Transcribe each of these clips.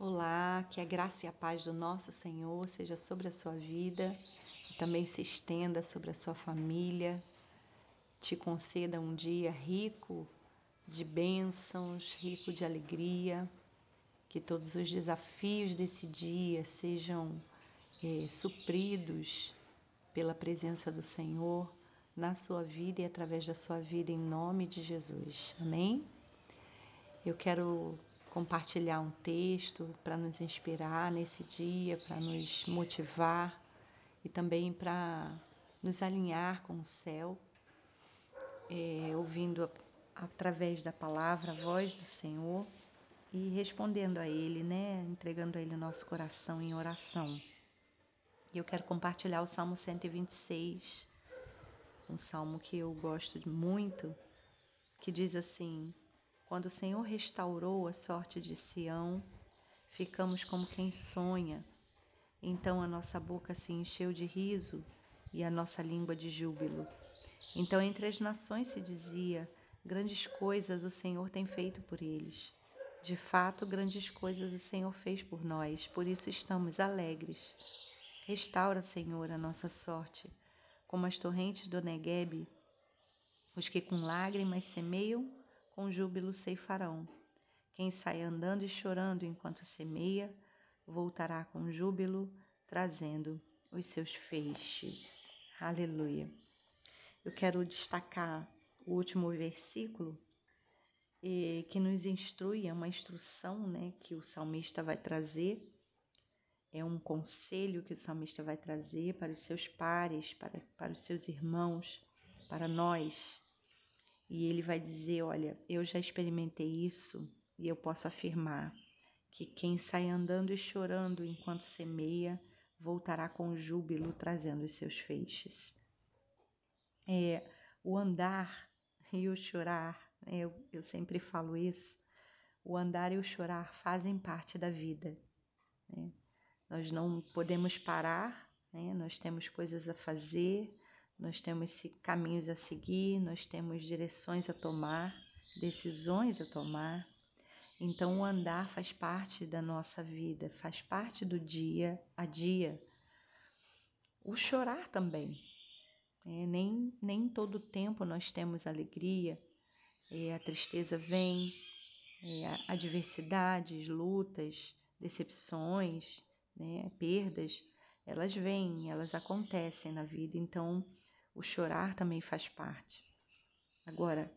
Olá, que a graça e a paz do nosso Senhor seja sobre a sua vida também se estenda sobre a sua família, te conceda um dia rico de bênçãos, rico de alegria, que todos os desafios desse dia sejam é, supridos pela presença do Senhor na sua vida e através da sua vida, em nome de Jesus. Amém? Eu quero compartilhar um texto para nos inspirar nesse dia, para nos motivar e também para nos alinhar com o céu, é, ouvindo através da palavra a voz do Senhor e respondendo a Ele, né? Entregando a Ele o nosso coração em oração. E eu quero compartilhar o Salmo 126, um salmo que eu gosto muito, que diz assim: quando o Senhor restaurou a sorte de Sião, ficamos como quem sonha. Então a nossa boca se encheu de riso e a nossa língua de júbilo. Então entre as nações se dizia: Grandes coisas o Senhor tem feito por eles. De fato, grandes coisas o Senhor fez por nós, por isso estamos alegres. Restaura, Senhor, a nossa sorte, como as torrentes do Neguebe. Os que com lágrimas semeiam, com júbilo ceifarão. Quem sai andando e chorando enquanto semeia, voltará com júbilo, trazendo os seus feixes. Aleluia. Eu quero destacar o último versículo que nos instrui, é uma instrução né, que o salmista vai trazer, é um conselho que o salmista vai trazer para os seus pares, para, para os seus irmãos, para nós, e ele vai dizer: Olha, eu já experimentei isso e eu posso afirmar que quem sai andando e chorando enquanto semeia voltará com júbilo trazendo os seus feixes. É, o andar e o chorar, né, eu, eu sempre falo isso, o andar e o chorar fazem parte da vida. Né? Nós não podemos parar, né? nós temos coisas a fazer, nós temos caminhos a seguir, nós temos direções a tomar, decisões a tomar. Então, o andar faz parte da nossa vida, faz parte do dia a dia. O chorar também. É, nem, nem todo tempo nós temos alegria, é, a tristeza vem, é, adversidades, lutas, decepções, né, perdas, elas vêm, elas acontecem na vida. Então, o chorar também faz parte. Agora,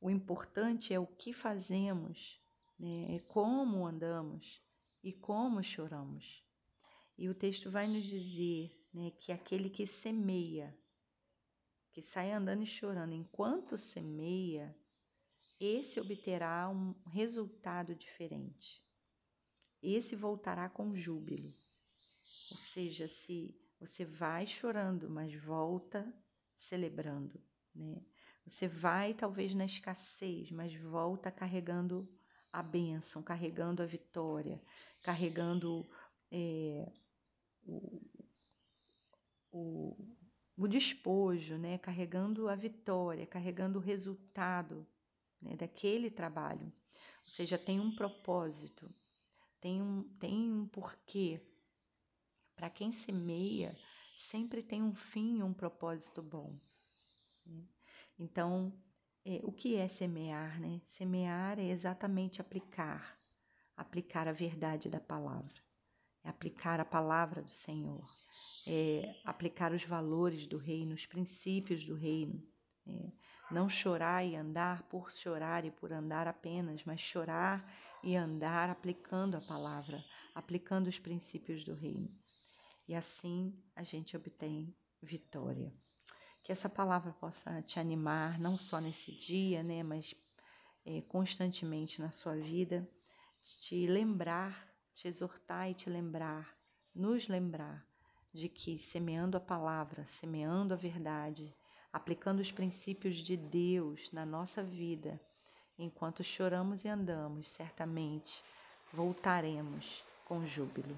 o importante é o que fazemos, né? é como andamos e como choramos. E o texto vai nos dizer né, que aquele que semeia, que sai andando e chorando enquanto semeia, esse obterá um resultado diferente. Esse voltará com júbilo. Ou seja, se você vai chorando, mas volta celebrando, né? Você vai talvez na escassez, mas volta carregando a bênção, carregando a vitória, carregando é, o, o, o, despojo, né? carregando a vitória, carregando o resultado né? daquele trabalho. Ou seja, tem um propósito, tem um, tem um porquê para quem semeia, sempre tem um fim, um propósito bom. Né? Então, é, o que é semear? Né? Semear é exatamente aplicar, aplicar a verdade da palavra, é aplicar a palavra do Senhor, é aplicar os valores do reino, os princípios do reino. É, não chorar e andar por chorar e por andar apenas, mas chorar e andar aplicando a palavra, aplicando os princípios do reino e assim a gente obtém vitória. Que essa palavra possa te animar, não só nesse dia, né, mas é, constantemente na sua vida, te lembrar, te exortar e te lembrar, nos lembrar de que semeando a palavra, semeando a verdade, aplicando os princípios de Deus na nossa vida, enquanto choramos e andamos, certamente voltaremos com júbilo.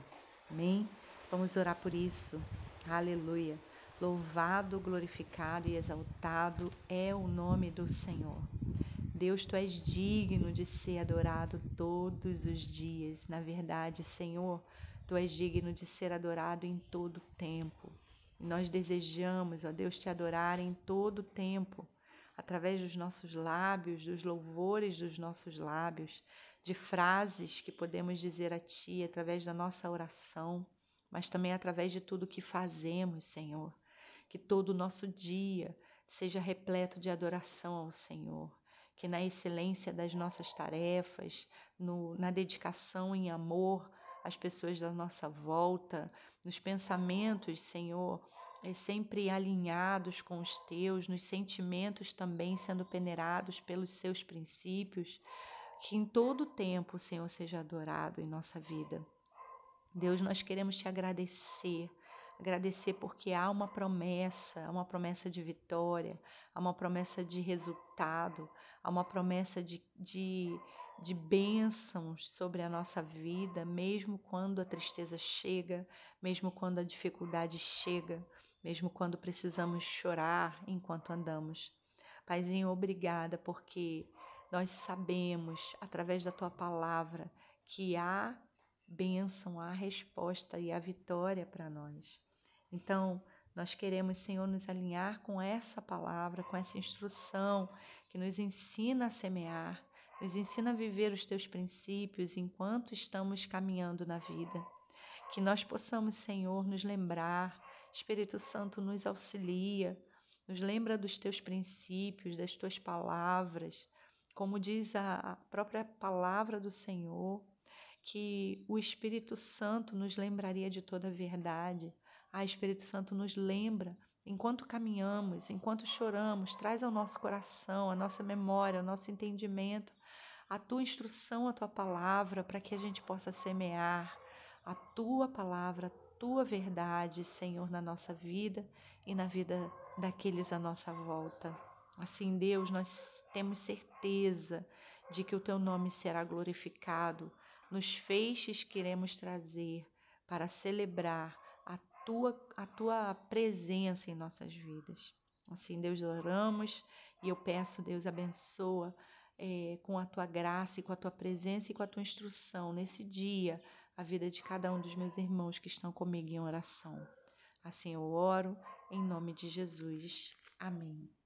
Amém? Vamos orar por isso. Aleluia. Louvado, glorificado e exaltado é o nome do Senhor. Deus, tu és digno de ser adorado todos os dias. Na verdade, Senhor, tu és digno de ser adorado em todo tempo. E nós desejamos, ó Deus, te adorar em todo tempo, através dos nossos lábios, dos louvores dos nossos lábios, de frases que podemos dizer a Ti através da nossa oração, mas também através de tudo que fazemos, Senhor. Que todo o nosso dia seja repleto de adoração ao Senhor que na excelência das nossas tarefas, no, na dedicação em amor às pessoas da nossa volta, nos pensamentos, Senhor, é sempre alinhados com os teus, nos sentimentos também sendo peneirados pelos seus princípios, que em todo tempo o Senhor seja adorado em nossa vida. Deus, nós queremos te agradecer agradecer porque há uma promessa, há uma promessa de vitória, há uma promessa de resultado, há uma promessa de, de, de bênçãos sobre a nossa vida, mesmo quando a tristeza chega, mesmo quando a dificuldade chega, mesmo quando precisamos chorar enquanto andamos. Paizinho, obrigada porque nós sabemos, através da tua palavra, que há bênção, há resposta e há vitória para nós. Então, nós queremos, Senhor, nos alinhar com essa palavra, com essa instrução que nos ensina a semear, nos ensina a viver os teus princípios enquanto estamos caminhando na vida. Que nós possamos, Senhor, nos lembrar, Espírito Santo nos auxilia, nos lembra dos teus princípios, das tuas palavras, como diz a própria palavra do Senhor, que o Espírito Santo nos lembraria de toda a verdade. Ah, Espírito Santo nos lembra enquanto caminhamos, enquanto choramos, traz ao nosso coração, a nossa memória, o nosso entendimento, a tua instrução, a tua palavra, para que a gente possa semear a tua palavra, a tua verdade, Senhor, na nossa vida e na vida daqueles à nossa volta. Assim, Deus, nós temos certeza de que o teu nome será glorificado nos feixes que iremos trazer para celebrar tua, a tua presença em nossas vidas. Assim, Deus, oramos e eu peço, Deus, abençoa é, com a tua graça e com a tua presença e com a tua instrução nesse dia a vida de cada um dos meus irmãos que estão comigo em oração. Assim eu oro, em nome de Jesus. Amém.